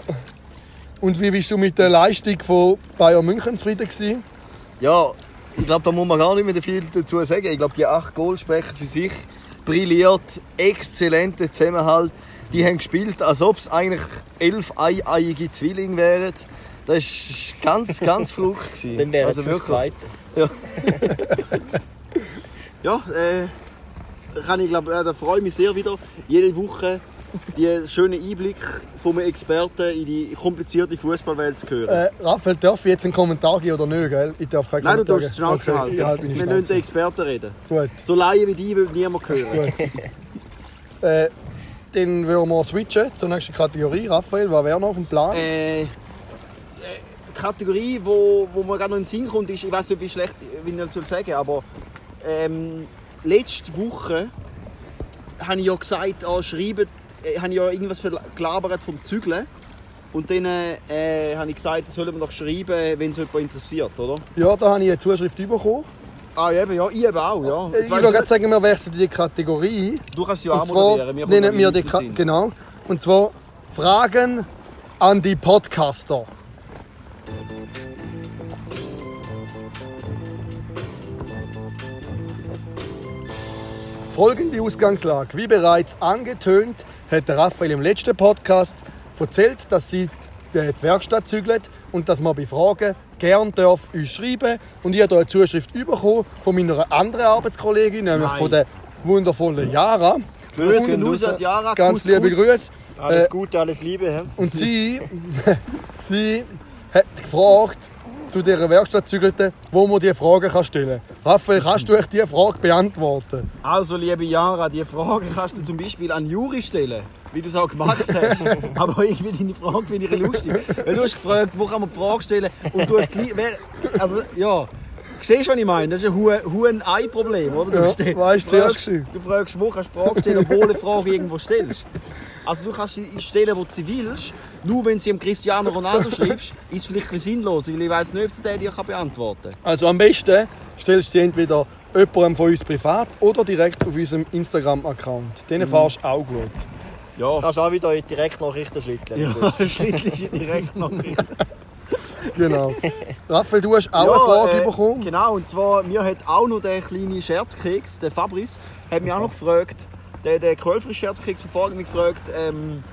Und wie bist du mit der Leistung von Bayern München zufrieden gewesen? Ja, ich glaube, da muss man gar nicht mehr viel dazu sagen. Ich glaube, die acht Goals sprechen für sich. Brilliert, exzellenter Zusammenhalt. Die haben gespielt, als ob es eigentlich elf eieiige Zwillinge wären. Das war ganz, ganz gewesen. Dann wäre also wirklich. Zweite. Ja, äh, da, kann ich, glaub, äh, da freue ich mich sehr wieder, jede Woche die schönen Einblick von einem Experten in die komplizierte Fußballwelt zu hören. Äh, Raphael, darf ich jetzt einen Kommentar geben oder nicht? Gell? Ich darf keinen Nein, du Kommentar darfst die Schnauze Okay, halten. Ich halte meine Wir müssen. Experten reden. Gut. So Laien wie die will niemand hören. Äh, dann würden wir switchen zur nächsten Kategorie. Raphael, was wäre noch auf dem Plan? Äh, äh, Kategorie, wo, wo mir gerade noch in den Sinn kommt, ist, ich weiß nicht, wie schlecht wie ich das soll sagen aber ähm, letzte Woche habe ich ja gesagt, ah, schreiben, äh, habe ich ja irgendwas gelabert vom Zügeln. Und dann äh, habe ich gesagt, das sollen wir doch schreiben, wenn es jemand interessiert, oder? Ja, da habe ich eine Zuschrift bekommen. Ah, ja, eben, ja, ich eben auch, ja. Äh, Das Ich würde gerade sagen, wir wechseln die Kategorie. Du kannst sie ja auch moderieren. nennen wir nichts die Ka Sinn. genau. Und zwar Fragen an die Podcaster. Folgende Ausgangslage. Wie bereits angetönt, hat der Raphael im letzten Podcast erzählt, dass sie die Werkstatt zügelt und dass man bei Fragen gern darf uns schreiben Und ich habe hier eine Zuschrift bekommen von meiner anderen Arbeitskollegin, nämlich Nein. von der wundervollen Yara. Grüße Und- raus Yara. Ganz Kuss, liebe. Grüße. Alles Äh, Gute, alles Liebe. Und sie, sie hat gefragt, zu dieser Werkstatt zügelte, wo man diese Fragen kann stellen kann. Raphael, kannst du euch diese Frage beantworten? Also, liebe Jara, die Frage kannst du zum Beispiel an Juri stellen, wie du es auch gemacht hast. Aber irgendwie deine Frage finde ich lustig. Weil du hast gefragt, wo kann man die Frage stellen und du hast gleich... Also, ja... Siehst du, was ich meine? Das ist ein Hu- Huhn-Ei-Problem, oder? Du, Ja, weißt du fragst- du fragst, wo kannst du die Frage stellen, obwohl du eine Frage irgendwo stellst. Also du kannst sie stellen, wo du sie willst. Nur wenn sie dem Cristiano Ronaldo schreibst, ist es vielleicht ein bisschen sinnlos, weil ich weiß nicht, ob sie den dir beantworten kann. Also am besten stellst du sie entweder jemandem von uns privat oder direkt auf unserem Instagram-Account. Denen fahrst du auch gut. Ja. Kannst auch wieder in Direktnachrichten willst. Ja, schlittlich direkt noch nicht. Genau. Raphael, du hast auch eine Frage äh, bekommen. Genau, und zwar, mir hat auch noch der kleine Scherzkeks, der Fabrice, hat mich auch noch gefragt, der, der Quellfrisch-Scherzkeks von vorhin mich gefragt, ähm,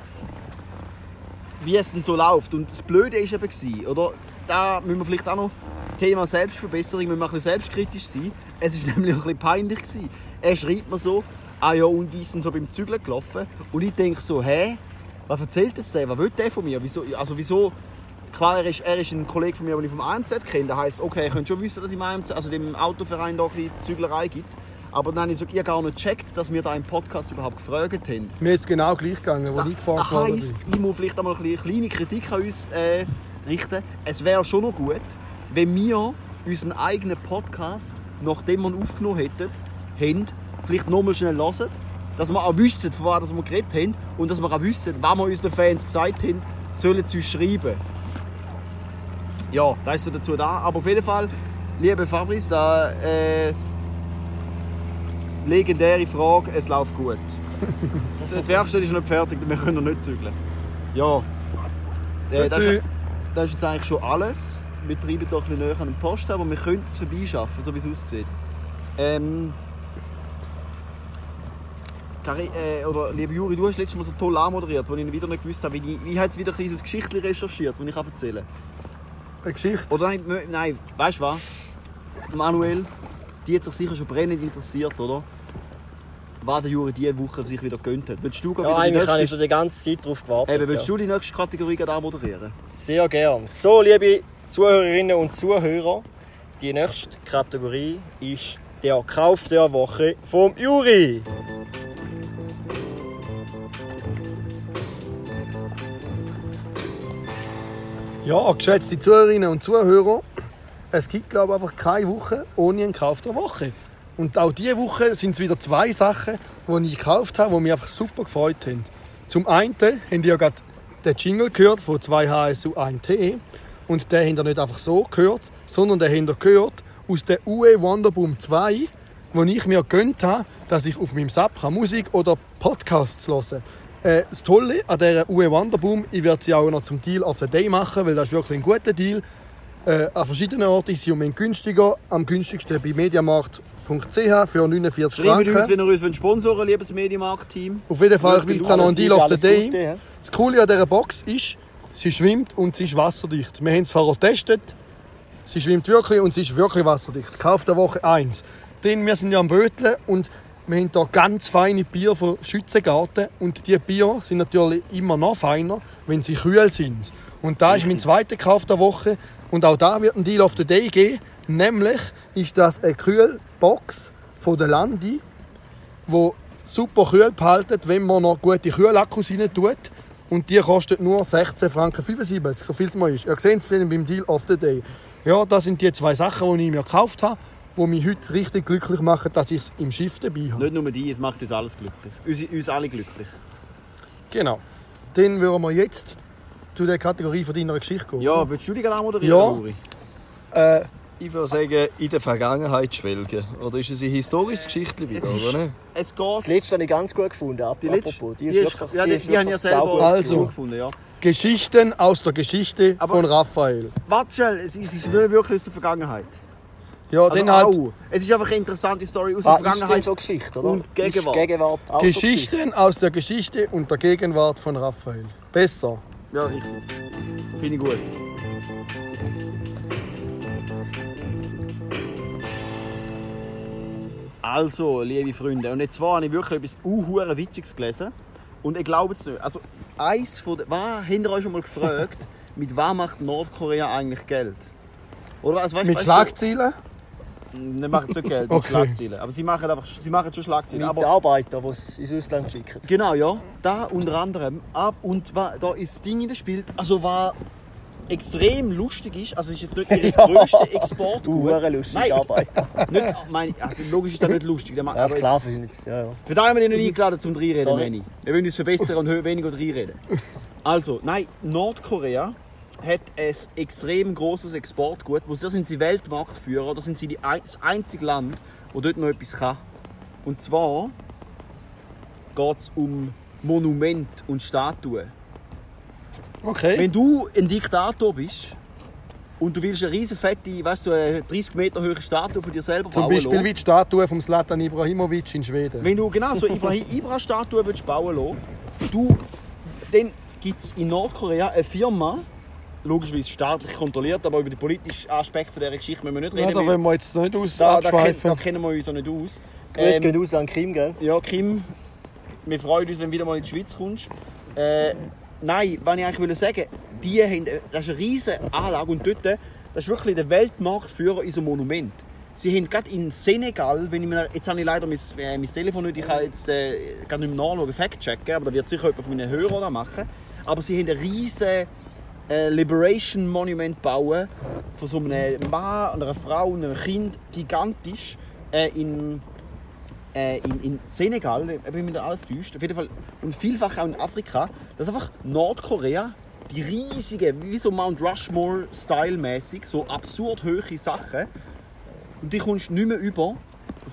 wie es denn so läuft. Und das Blöde war eben, oder? Da müssen wir vielleicht auch noch Thema Selbstverbesserung, müssen wir ein bisschen selbstkritisch sein. Es war nämlich ein bisschen peinlich. Gewesen. Er schreibt mir so, ah ja, und wie ist denn so beim Zügeln gelaufen? Und ich denke so, hä? Was erzählt jetzt der? Was will der von mir? Wieso, also wieso Klar, er ist, er ist ein Kollege von mir, den ich vom AMZ kenne. Das heisst, okay, er könnte schon wissen, dass es im AMZ, also dem Autoverein da ein bisschen Züglerei gibt. Aber dann habe ich so, ich gar nicht gecheckt, dass wir da im Podcast überhaupt gefragt haben. Mir ist es genau gleich gegangen, wo ich gefragt Das worden heisst, ich muss vielleicht einmal ein bisschen kleine Kritik an uns äh, richten. Es wäre schon noch gut, wenn wir unseren eigenen Podcast, nachdem wir ihn aufgenommen hätten, haben, vielleicht nochmal schnell hören. Dass wir auch wissen, von was wir geredet haben. Und dass wir auch wissen, was wir unseren Fans gesagt haben, sollen sie uns schreiben. Ja, da ist so dazu da. Aber auf jeden Fall, liebe Fabrice, da äh, legendäre Frage, es läuft gut. Die Werkstatt ist noch nicht fertig, wir können noch nicht zügeln. Ja. Äh, das, ist, das ist jetzt eigentlich schon alles. Wir treiben doch ein bisschen näher an den Posten, aber wir könnten es vorbeischaffen, so wie es aussieht. Ähm, Kari, äh, oder liebe Juri, du hast letztes Mal so toll anmoderiert, wo ich wieder nicht gewusst habe, wie, wie hat es wieder ein kleines Geschichtchen recherchiert, das ich erzählen kann. Eine Geschichte. Oder nein, nein, weißt du was? Manuel, die hat sich sicher schon brennend interessiert, oder? Was der Juri diese Woche sich wieder gönnt hat. Willst du Ja, wieder die eigentlich habe ich nächste, schon die ganze Zeit darauf gewartet. eben, willst ja. du die nächste Kategorie gerade anmoderieren? Sehr gern. So, liebe Zuhörerinnen und Zuhörer, die nächste Kategorie ist der Kauf der Woche vom Juri. Ja, geschätzte Zuhörerinnen und Zuhörer, es gibt glaube ich einfach keine Woche ohne einen Kauf der Woche. Und auch diese Woche sind es wieder zwei Sachen, die ich gekauft habe, die mich einfach super gefreut haben. Zum einen habt ihr ja gerade den Jingle gehört von 2 HSU 1T. Und den habt ihr nicht einfach so gehört, sondern den habt ihr gehört aus der UE Wonderboom 2, wo ich mir gönnt habe, dass ich auf meinem kann Musik oder Podcasts kann. Äh, das Tolle an dieser UE Wonderboom, ich werde sie auch noch zum Deal of the Day machen, weil das ist wirklich ein guter Deal. Äh, an verschiedenen Orten ist sie um günstiger. Am günstigsten bei mediamarkt.ch für 49 Schreibt uns, Franken. wenn ihr uns sponsoren liebes Mediamarkt-Team. Auf jeden Fall gibt es noch einen Deal of the Day. Gute, ja. Das Coole an dieser Box ist, sie schwimmt und sie ist wasserdicht. Wir haben es vorher getestet. Sie schwimmt wirklich und sie ist wirklich wasserdicht. Kauf der Woche 1. Denn wir sind ja am Böteln und wir haben hier ganz feine Bier von Schützengarten. Und diese Bier sind natürlich immer noch feiner, wenn sie kühl sind. Und da ist mein zweiter Kauf der Woche. Und auch da wird ein Deal of the Day geben. Nämlich ist das eine Kühlbox von der Landi wo super kühl behalten, wenn man noch gute Kühlakkus rein tut. Und die kostet nur 16 Franken 75, so viel es mal ist. Ihr seht es beim Deal of the Day. Ja, das sind die zwei Sachen, die ich mir gekauft habe, die mich heute richtig glücklich machen, dass ich es im Schiff dabei habe. Nicht nur die, es macht uns alles glücklich. Uns, uns alle glücklich. Genau. Dann würden wir jetzt zu der Kategorie von deiner Geschichte gehen. Ja, willst du die gerade anmoderieren, Ja. Äh, ich würde sagen, in der Vergangenheit schwelgen. Oder ist es eine historische Geschichte wieder, Es ist- oder nicht? Es geht... Das letzte habe ich ganz gut gefunden. Die letzte, Apropos, die ist, ja, die, ist die haben ja wirklich selber. Also. gut gefunden, ja. Geschichten aus der Geschichte Aber- von Raphael. Warte schnell, es ist es ist nicht wirklich aus der Vergangenheit. Ja, Also dann halt auch. Es ist einfach eine interessante Story aus Was der ist Vergangenheit. schon Geschichte, oder? und Gegenwart. Ist Gegenwart auch schon Geschichte? Geschichten aus der Geschichte und der Gegenwart von Raphael. Besser. Ja, richtig. Finde ich gut. Also, liebe Freunde, und jetzt war ich wirklich etwas unhure Witziges gelesen. Und ich glaube es nicht. Also, eins von den. Was habt ihr euch schon mal gefragt, mit was macht Nordkorea eigentlich Geld? Oder also, weißt, Mit weißt, Schlagzeilen? So, wir machen so Geld mit Okay. Schlagzeilen. Aber sie machen, einfach, sie machen schon Schlagzeilen. Mit Aber Arbeiter, die es ins Ausland schicken. Genau, ja. Da unter anderem. Ab und da ist das Ding in das Spiel. Also was extrem lustig ist, also es ist jetzt nicht ihr größte Exportgut. Uhren lustige Nein, Arbeiter. nicht, meine, also logisch ist das nicht lustig. Der macht- Ja, aber jetzt- Sklaven sind jetzt, ja, ja. Für da haben wir noch nie eingeladen zum Sorry. Manny. Wir wollen uns verbessern und weniger reinreden. Also, nein, Nordkorea hat ein extrem großes Exportgut. Wo da sind sie Weltmarktführer, da sind sie die, das einzige Land, wo dort noch etwas kann. Und zwar geht es um Monument und Statuen. Okay. Wenn du ein Diktator bist und du willst eine riesen fette, weißt du, eine 30 Meter hohe Statue von dir selber Zum bauen Beispiel lassen, wie die Statue von Zlatan Ibrahimovic in Schweden. wenn du genau so Ibrahim Ibra Statue willst bauen lassen, du, dann gibt es in Nordkorea eine Firma, logischerweise staatlich kontrolliert, aber über den politischen Aspekt von dieser Geschichte müssen wir nicht ja, reden. da weil wollen wir jetzt nicht aus da, da, kenn, da kennen wir uns auch nicht aus. Grüße Ähm, gehen aus an Kim, gell? ja, Kim, wir freuen uns, wenn du wieder mal in die Schweiz kommst. Äh, nein, was ich eigentlich will sagen die haben, das ist eine riesige Anlage und dort, das ist wirklich der Weltmarktführer in so einem Monument. Sie haben gerade in Senegal, wenn ich mir, jetzt habe ich leider mein, äh, mein Telefon nicht, ich kann jetzt äh, gerade nicht mehr nachschauen, fact-checken, aber da wird sicher jemand von meinen Hörern das machen. Aber sie haben ein riesiges äh, Liberation Monument bauen von so einem Mann, einer Frau und einem Kind, gigantisch, äh, in äh, in, in Senegal, wenn mich nicht alles täuscht, auf jeden Fall, und vielfach auch in Afrika, dass einfach Nordkorea die riesigen, wie so Mount Rushmore-Style-mäßig, so absurd hohe Sachen, und die kommst du nicht mehr über.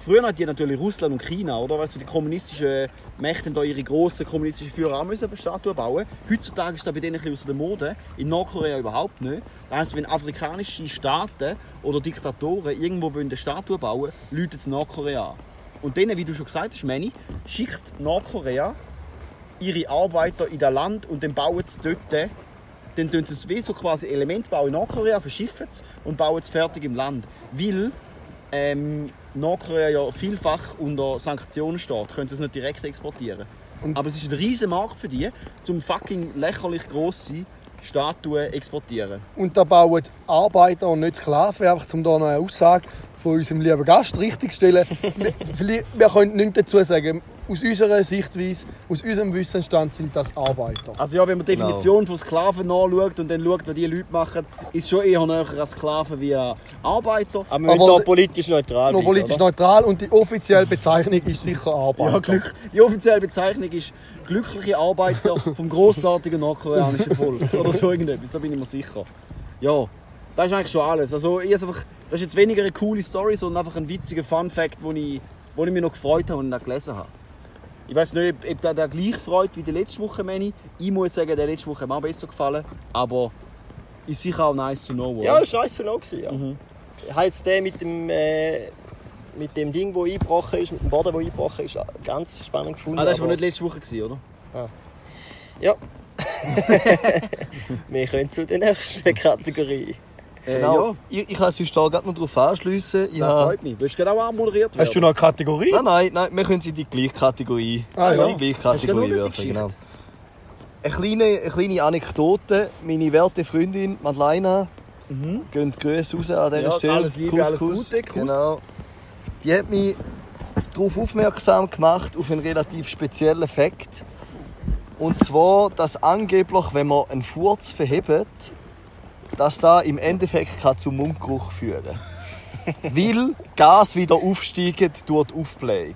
Früher hatten die natürlich Russland und China, oder? Weißt du, die kommunistischen Mächte haben da ihre grossen kommunistischen Führer auch müssen Statuen bauen. Heutzutage ist das bei denen ein bisschen aus der Mode. In Nordkorea überhaupt nicht. Das heisst, wenn afrikanische Staaten oder Diktatoren irgendwo eine Statue bauen wollen, läutet es Nordkorea an. Und denen, wie du schon gesagt hast, Manny, schickt Nordkorea ihre Arbeiter in das Land und dann bauen sie dort, dann tun sie es wie so quasi Element bauen in Nordkorea, verschiffen es und bauen es fertig im Land. Weil ähm, Nordkorea ja vielfach unter Sanktionen steht, können sie es nicht direkt exportieren. Aber es ist ein riesen Markt für die, zum fucking lächerlich grosse Statuen exportieren. Und da bauen Arbeiter und nicht Sklaven, einfach um da noch eine Aussage von unserem lieben Gast richtigzustellen. wir, wir können nichts dazu sagen. Aus unserer Sichtweise, aus unserem Wissensstand sind das Arbeiter. Also ja, wenn man die Definition von Sklaven nachschaut und dann schaut, was die Leute machen, ist schon eher näher an Sklaven wie an Arbeiter. Aber wir müssen politisch neutral Noch bleiben, politisch oder? neutral und die offizielle Bezeichnung ist sicher Arbeiter. Ja, Glück. Die offizielle Bezeichnung ist glückliche Arbeiter vom grossartigen nordkoreanischen Volk. Oder so irgendetwas, da bin ich mir sicher. Ja, das ist eigentlich schon alles. Also, ich einfach, das ist jetzt weniger eine coole Story, sondern einfach ein witziger Fun-Fact, wo ich, wo ich mich noch gefreut habe und ihn gelesen habe. Ich weiß nicht, ob, ob der, der gleich freut wie die letzte Woche, Manny. Ich muss sagen, der letzte Woche hat mir auch besser gefallen. Aber ist sicher auch nice to know. oder? Ja, das war scheiße noch. gewesen, Ja. Mhm. Ich habe jetzt den mit dem, äh, mit dem Ding, das eingebrochen ist, mit dem Boden, der eingebrochen ist, ganz spannend gefunden. Ah, das war aber- nicht letzte Woche, gewesen, oder? Ja. wir können zu der nächsten Kategorie. Äh, Genau. Ja, Ich, ich kann sonst da gerade noch darauf anschliessen. Ich das habe... freut mich. Willst du gerade auch anmoderiert Hast du noch eine Kategorie? Nein, nein, nein, wir können sie in die gleiche Kategorie, Ah, ja. die gleiche Kategorie werfen. eine Genau. Eine kleine, eine kleine Anekdote. Meine werte Freundin Madeleine, gehen Grüße raus an dieser Ja, Stelle. alles Liebe, alles Gute, Kuss. Genau. Die hat mich darauf aufmerksam gemacht, auf einen relativ speziellen Fakt. Und zwar, dass angeblich, wenn man einen Furz verhebt, dass da im Endeffekt kann zum Mundgeruch führen Weil Gas wieder aufsteigt durch die Aufblähung.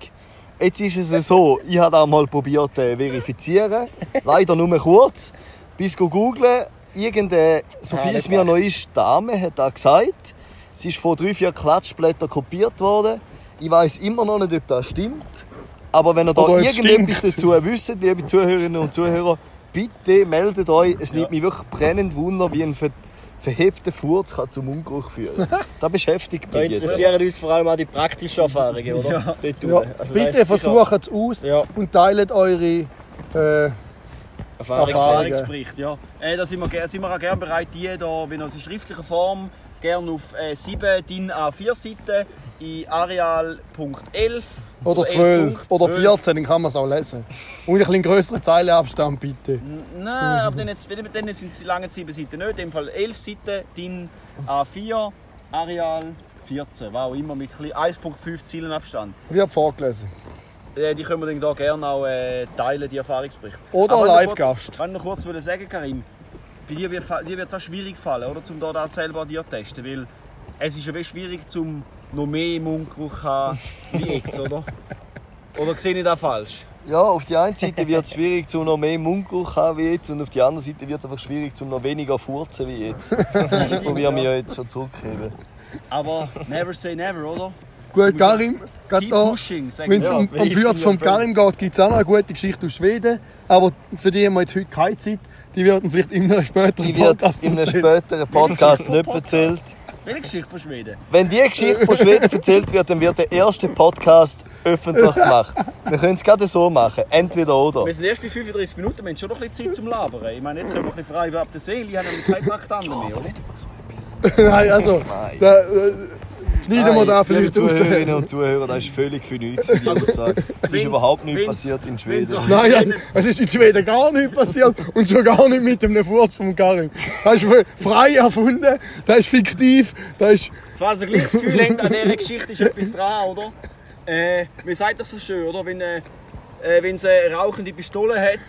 Jetzt ist es so, ich habe das mal probiert zu verifizieren. Leider nur kurz. Bis go googlen. Irgendeine, so viel es mir noch ist, Dame hat das gesagt. Es ist von drei, vier Klatschblättern kopiert worden. Ich weiß immer noch nicht, ob das stimmt. Aber wenn ihr da Oder irgendetwas stinkt. dazu wisst, liebe Zuhörerinnen und Zuhörer, bitte meldet euch. Es nimmt mich wirklich brennend Wunder, wie ein verhebter Furz kann zum Mundgeruch führen. Das beschäftigt Da mich jetzt. interessieren uns vor allem auch die praktischen Erfahrungen, oder? Ja. Dort Ja. Also da bitte ist sicher versucht es aus Ja. und teilt eure. Äh, Erfahrungswerte. Erfahrungen. Erfahrungsbericht, ja. Äh, da sind wir, ge- sind wir auch gerne bereit, die da, wenn aus in schriftlicher Form, gerne auf äh, 7 DIN A4 Seiten in Areal.11 oder 12 oder 14, dann kann man es auch lesen. Und ein bisschen größeren Zeilenabstand bitte. Nein, aber dann, jetzt, dann sind es lange 7 Seiten nicht. In dem Fall 11 Seiten, DIN A4 Areal 14, wow, immer mit ein bisschen 1,5 Zeilenabstand. Wird vorgelesen. Äh, Die können wir dann hier gerne auch äh, teilen, die Erfahrungsberichte. Oder Live-Gast. Wenn wir noch kurz sagen, Karim, bei dir wird es auch schwierig fallen, oder, um da das selber dir zu testen, weil es ist ja wie schwierig, zum noch mehr Mundgeruch zu haben wie jetzt, oder? Oder sehe ich das falsch? Ja, auf die einen Seite wird es schwierig, zum noch mehr Mundgeruch zu haben wie jetzt. Und auf die andere Seite wird es einfach schwierig, zum noch weniger furzen wie jetzt. Das probieren wir ja jetzt schon zurückheben. Aber never say never, oder? Gut, Karim, wenn es um, um Fürth vom Karim geht, gibt es auch noch eine gute Geschichte aus Schweden. Aber für die haben wir jetzt heute keine Zeit. Die werden vielleicht in einem späteren Die wird Podcast in einem späteren Podcast nicht erzählt. Welche Geschichte von Schweden? Wenn die Geschichte von Schweden erzählt wird, dann wird der erste Podcast öffentlich gemacht. Wir können es gerade so machen. Entweder oder. Wir sind erst bei 35 Minuten, wir haben schon noch ein bisschen Zeit zum Labern. Ich meine, jetzt können wir ein bisschen frei ab der Seele, ich habe nämlich keine Traktanten mehr, oder? Nein, also, Nein. da, äh, schneiden wir da Nein, vielleicht liebe raus. Zuhörerinnen und Zuhörer, das ist völlig für nichts, die Aussage. Es ist überhaupt nichts passiert in Schweden. Nein, ja, es ist in Schweden gar nicht passiert und schon gar nicht mit einem Furz vom Karim. Das ist frei erfunden, das ist fiktiv, das ist... Falls ihr gleich das Gefühl habt, an dieser Geschichte ist etwas dran, oder? Äh, man sagt doch so schön, oder? Wenn, äh, äh, wenn sie eine rauchende Pistole hat,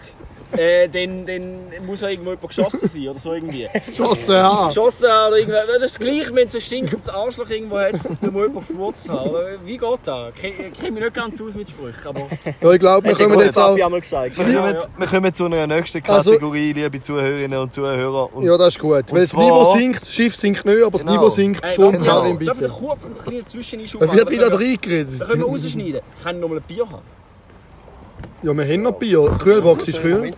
äh, dann, dann muss ja irgendwo jemand geschossen sein, oder so irgendwie. Schossen haben. Geschossen haben oder irgendwas. Das ist gleich, wenn es ein stinkendes Arschloch irgendwo hat, dann muss jemand gefurzt haben. Oder? Wie geht das? Ich kenne mich nicht ganz aus mit Sprüchen, aber... Ja, ich glaube, wir kommen jetzt auch... Einmal gesagt. Wir kommen, wir kommen zu einer nächsten Also- Kategorie, liebe Zuhörerinnen und Zuhörer. Und Ja, das ist gut. Weil das Niveau sinkt, das Schiff sinkt nicht, aber das Genau. Niveau sinkt, Ey, darum darf, Karim ich, darf ich bitte. kurz einen kleinen Zwischeneinschub Da wird machen? wieder Da können wir- reingeredet. Da können wir rausschneiden. Kann ich noch mal ein Bier haben? Ja, wir haben noch Bier. Die Kühlbox ist kühl.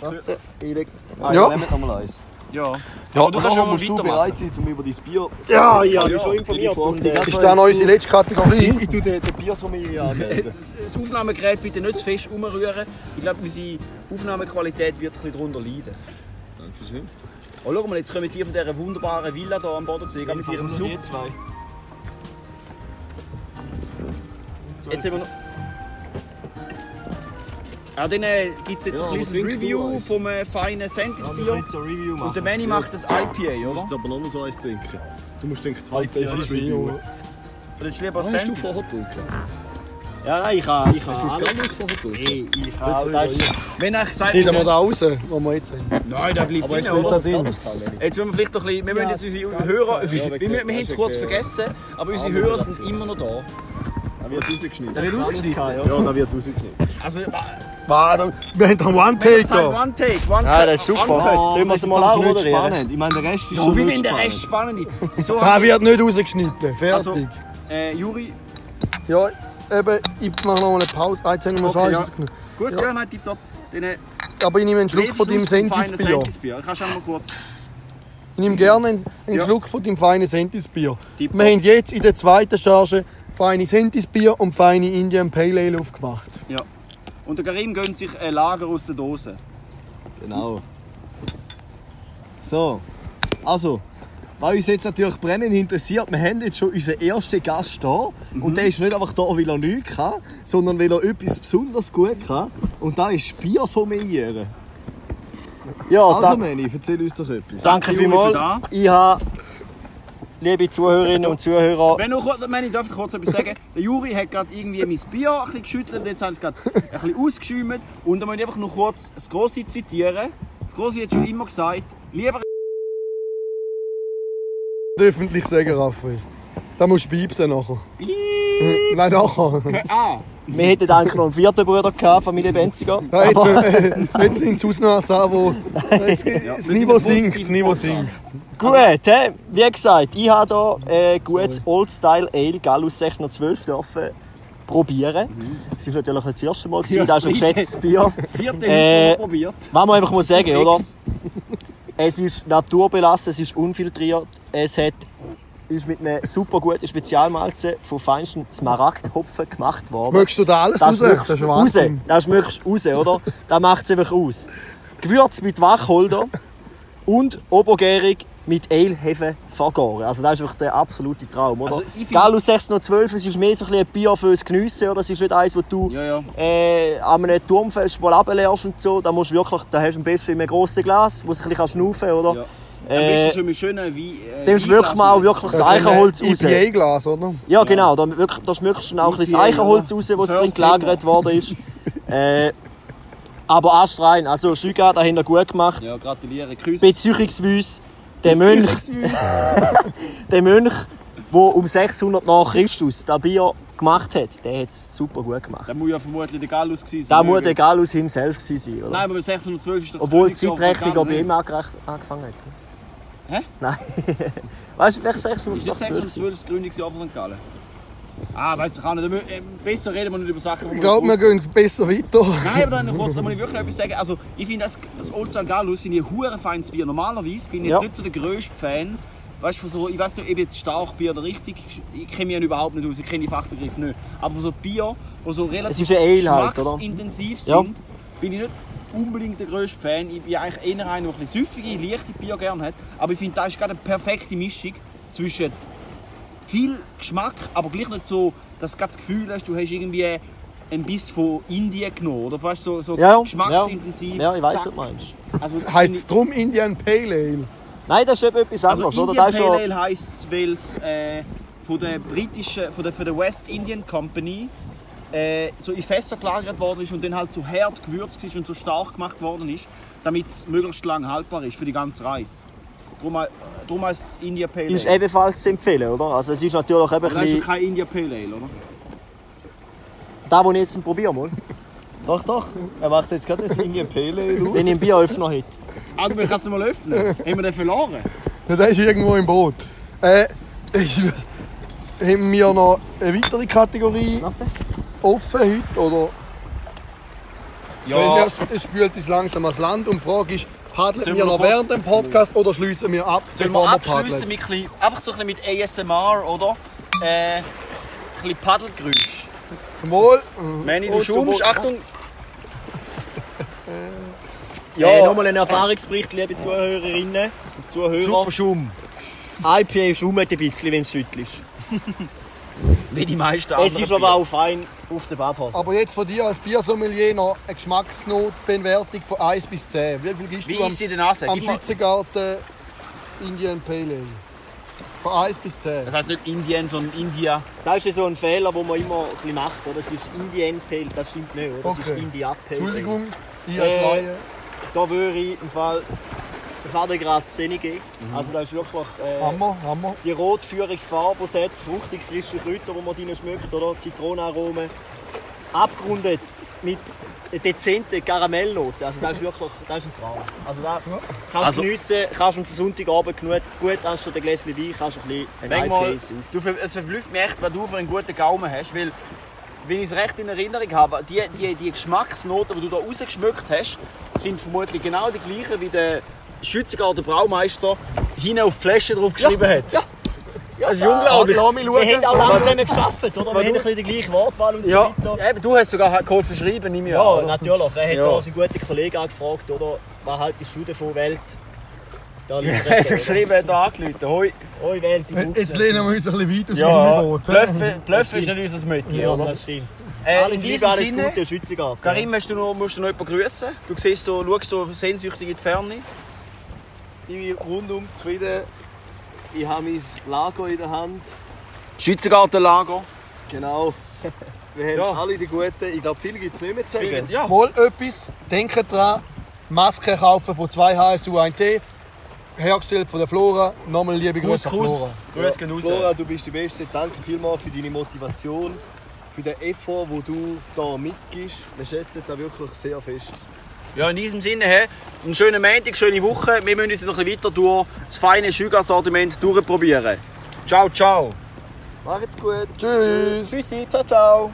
Warte, ich leg... Ah, Ja. ja. Nehmt noch mal eins. Ja. Ja, Aber du kannst schon mal musst du weitermachen. bereit sein, um über dein Bier... Ja, ja, ich bin Ja, schon informiert. Und, äh, Ist das noch unsere letzte Kategorie? Ich tue den, den Biersommelier anmelden. Das das Aufnahmegerät bitte nicht zu fest umrühren. Ich glaube, unsere Aufnahmequalität wird ein bisschen darunter leiden. Dankeschön. Oh, schau mal, jetzt kommen die von dieser wunderbaren Villa hier am Bodensee, gerade mit ihrem Sub. zwei. Jetzt haben wir noch... Ja, dann äh, gibt es jetzt Ja, ein kleines du Review vom äh, feinen so ein Review Und der Manny macht das IPA, Du musst oder? jetzt aber noch mal so eins trinken. Du musst denken, zwei Bier ist Review. Oder ist lieber Was hast du Sentis? vorher getrunken? Ja, nein, ich kann, ich kann Hast du das alles. Ganze vorher getrunken? Hey, ich ist, Wenn ich gesagt Schneiden wir da raus, wo wir jetzt sind. Nein, der bleibt Aber drin, du oder? Jetzt müssen wir vielleicht noch ein bisschen, wir müssen jetzt unsere Hörer, wir, wir, wir haben es kurz vergessen, aber unsere Hörer sind immer noch da. Da wird rausgeschnitten. Der wird rausgeschnitten. Ja, da wird rausgeschnitten. Also, Warte, wir haben einen One-Take sag da. One Take, One Ja, Take. das ist super. Uncut. Sollen wir das es ist mal jetzt auch nicht moderieren? spannend. Ich meine, der Rest ist Oh, schon wie nicht wenn der spannend. Rest spannend ist. So, Der wird nicht rausgeschnitten. Fertig. Also, äh, Juri, Ja, eben, ich mache noch eine Pause. Ah, jetzt haben wir Okay, okay, ja. gut, Ja. ja, nein, tipptopp. Äh, Aber ich nehme einen Schluck von deinem Sentisbier. Sentisbier. Kannst du auch mal kurz... Ich nehme gerne einen, einen Ja. Schluck von deinem feinen Sentisbier. Wir haben jetzt in der zweiten Charge feine Sentisbier und feine Indian Pale Ale aufgemacht. Ja. Und der Karim gönnt sich ein Lager aus der Dose. Genau. So, also, was uns jetzt natürlich brennend interessiert, wir haben jetzt schon unseren ersten Gast da. Und der ist nicht einfach da, weil er nichts kann, sondern weil er etwas besonders gut kann. Und das ist Bier sommelieren. Ja, Also, da, Manni, erzähl uns doch etwas. danke vielmals. da. Ich habe, liebe Zuhörerinnen und Zuhörer, Wenn noch kurz, Manni, darf ich kurz etwas sagen? Der Juri hat gerade irgendwie mein Bier ein bisschen geschüttelt, jetzt haben sie es gerade ein bisschen ausgeschäumt. Und dann möchte ich einfach noch kurz das Grossi zitieren. Das Grossi hat schon immer gesagt, lieber Öffentlich sagen, Raphael. Da musst du piepsen nachher. Nein, nachher. Ah, wir hätten eigentlich noch einen vierten Bruder gehabt, Familie Benziger. Ja, jetzt, äh, jetzt sind es Ausnahmen, wo jetzt, das Niveau sinkt. Das Niveau sinkt. Gut, he? wie gesagt, ich habe hier ein gutes Old Style Ale Gallus 612 dürfen probieren. Es war natürlich nicht das erste Mal, gewesen, Ja, das ist ein geschätztes Bier. vierte Äh, probiert. Was man einfach mal sagen, oder? Es ist naturbelassen, es ist unfiltriert, es hat, ist mit einem super guten Spezialmalzen von feinsten Smaragdhopfen gemacht worden. Möchtest du da alles raus? Das ist raus. Das schmeckst du raus, oder? Das macht es einfach aus. Gewürz mit Wacholder und obergärig mit Eilhefe vergoren. Also das ist einfach der absolute Traum, oder? Also Gallus 612, es ist mehr so ein, bisschen ein Bier fürs Geniessen, oder? Es ist nicht eins, das du Ja, ja. äh, an einem Turmfest mal runterleerst und so. Da, musst du wirklich, da hast du am besten in einem grossen Glas, wo du ein bisschen schnaufen kannst, oder? Ja. Am besten Äh, schon mit schönen Wein. Äh, Dem schmeckt man auch wirklich das Eichenholz raus. IPA-Glas, oder? Ja, genau. Da, wirklich, da schmückst du dann auch ein bisschen das Eichenholz raus, Das drin du gelagert worden ist. äh, aber astrein. Also Schüga, da haben wir gut gemacht. Ja, gratuliere. Grüß. Beziehungsweise der Mönch, der Mönch, der um 600 nach Christus das Bier gemacht hat, der hat es super gut gemacht. Da muss ja vermutlich der Gallus gewesen sein. muss der Gallus himself gewesen sein, oder? Nein, aber 612 ist das Obwohl die Zeitrechnung St. bei ihm angefangen hat. Hä? Nein. weißt du, vielleicht Ist nicht 612? 612 das Gründungsjahr von St. Gallen? Ah, weißt du, kann nicht. äh, Besser reden wir nicht über Sachen, die Ich glaube, wir gehen besser weiter. Nein, aber dann kurz, da muss ich wirklich etwas sagen. Also, ich finde, das, das Old St. Gallus finde ich ein hure feines Bier. Normalerweise bin ich jetzt Ja. nicht so der grösste Fan. Weißt du, von so, ich weiß nicht, ob jetzt Starkbier oder richtig, ich kenne mich ja überhaupt nicht aus, ich kenne die Fachbegriffe nicht. Aber von so Bier, die so relativ halt, geschmacksintensiv Ja. sind, bin ich nicht unbedingt der grösste Fan. Ich bin eigentlich eher einer, der ein bisschen süffige, leichte Bier gerne hat. Aber ich finde, das ist gerade eine perfekte Mischung zwischen viel Geschmack, aber gleich nicht so, dass du das Gefühl hast, du hast irgendwie ein Biss von Indien genommen. Oder weißt, so, so Ja, geschmacksintensiv. Ja, ich weiß, was du meinst. Also, Heißt es drum Indian Pale Ale? Nein, das ist eben etwas also anderes, oder? Indian ist Pale. Ale heisst es, weil es äh, von der britischen, von der, von der West Indian Company äh, so in Fässer gelagert worden ist und dann halt so hart gewürzt ist und so stark gemacht worden ist, damit es möglichst lang haltbar ist für die ganze Reise. Darum, darum heisst es Indian Pale Ale. Ist ebenfalls zu empfehlen, oder? Also es ist natürlich eben das ist ja kein Indian Pale Ale, oder? Da, wo ich jetzt probiere mal. Doch, doch. Er macht jetzt gerade das Indian Pale Ale auf. Wenn ich einen Bieröffner hätte. Ah, du kannst es mal öffnen. Haben wir den verloren? Ja, der ist irgendwo im Boot. Äh, ich, haben wir noch eine weitere Kategorie offen heute? Oder? Weil es, es spült uns langsam ans Land und die Frage ist, paddeln Sollen wir noch kurz- während dem Podcast oder schließen wir ab, Sollen wir abschließen mit ein bisschen, einfach so ein bisschen mit ASMR, oder? Äh, ein bisschen Paddelgeräusch. Zum Wohl. Manny, du Und zum schumst. Wohl. Achtung! Ja. Äh, nochmal ein Erfahrungsbericht, liebe Zuhörerinnen und Zuhörer. Super Schum. IPA schummt ein bisschen, wenn es schüttelt ist. Wie die meisten Es ist aber auch fein auf der Badhose. Aber jetzt von dir als Biersommelier noch eine Geschmacksnotbewertung von 1 bis 10. Wie viel gibst Wie du am, ist sie denn Nase? am Schützengarten Indian Pale Ale? Von 1 bis 10. Das heisst nicht Indien, sondern India. Das ist ja so ein Fehler, den man immer ein bisschen macht. Oder? Das ist Indian Pale, das stimmt nicht. Oder? Das Okay. ist India Pale. Entschuldigung, ich als Äh, Laie. Da würde ich im Fall den Vatergrad 10 geben. Also das ist wirklich äh, Hammer, Hammer. die rotführige Farbe, die hat, fruchtig frische Kräuter, die man drin schmeckt, oder Zitronenaromen. Abgerundet mit dezenten Karamellnote. Also das ist wirklich das ist ein Traum. Also da kannst du Also- geniessen, kannst du am Sonntagabend genug, gut anstatt ein Gläschen Wein, kannst du ein bisschen ein Manchmal, du, es verblüfft mich echt, was du für einen guten Gaumen hast, weil, wenn ich es recht in Erinnerung habe, die, die, die Geschmacksnoten, die du da rausgeschmückt hast, sind vermutlich genau die gleichen, wie der Schützengarten Braumeister hinten auf die Flasche drauf geschrieben hat. ja. Das ist unglaublich. Mich Wir haben auch lange zusammen geschafft, oder? Wir haben ein bisschen die gleiche Wortwahl und Ja, so weiter. eben, du hast sogar geholfen schreiben, nehme ich Ja, an. natürlich. Er hat Ja. da seinen guten Kollegen angefragt, oder? Was haltest du davon, Welt? Da liegt Er hat geschrieben, er hat da angerufen. Hoi. Oi, Welt, Jetzt lehnen wir uns ein bisschen weit aus Ja, dem Boot. Bluffen ist nicht unser Metier, Ja, oder? das stimmt. Äh, Alles in diesem alles Sinne, Gute. Karim, hast du noch, musst du noch jemanden grüßen? Du siehst so, schaust so sehnsüchtig in die Ferne. Ich bin rundum zufrieden. Ich habe mein Lago in der Hand. Schützengartenlager. Genau. Wir haben Ja. alle die Guten. Ich glaube, viel gibt es nicht mehr zu sagen. Ja. Mal etwas, denkt dran, Maske kaufen von 2 HSU 1T, hergestellt von der Flora. Nochmal liebe Grüße an Flora. Grüß raus. Flora, du bist die Beste. Danke vielmals für deine Motivation, für den Effort, den du da mitgibst. Wir schätzen das wirklich sehr fest. Ja, in diesem Sinne, he, einen schönen Montag, schöne Woche. Wir müssen uns noch ein bisschen weiter durch das feine Schüger-Sortiment durchprobieren. Ciao, ciao. Macht's gut. Tschüss. Tschüssi, ciao, ciao.